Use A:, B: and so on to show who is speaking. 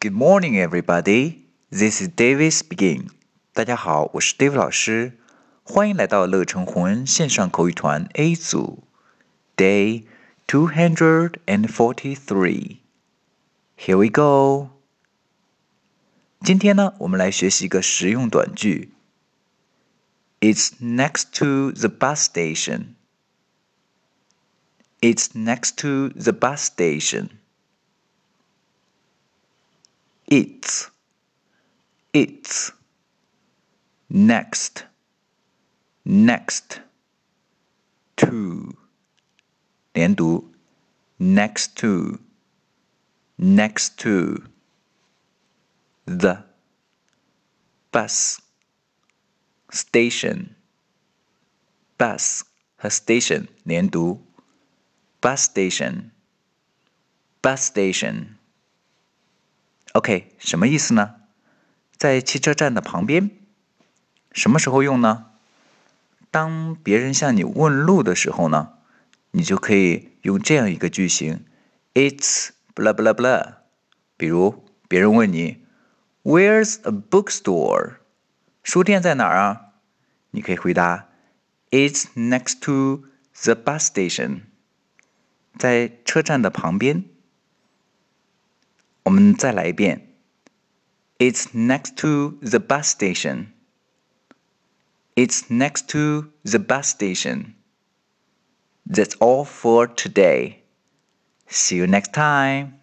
A: Good morning, everybody. This is David speaking. 大家好，我是 David 老师，欢迎来到乐成红恩线上口语团 A 组，Day two hundred and forty-three. Here we go. 今天呢，我们来学习一个实用短句。It's next to the bus station. It's next to the bus station. It's it's next next to 连读 next to next to the bus station bus 和 station 连读 bus station bus station OK 什么意思呢？在汽车站的旁边，什么时候用呢？当别人向你问路的时候呢，你就可以用这样一个句型：It's blah blah blah。比如别人问你：Where's a bookstore？书店在哪儿啊？你可以回答：It's next to the bus station。在车站的旁边。我们再来一遍。It's next to the bus station. It's next to the bus station. That's all for today. See you next time.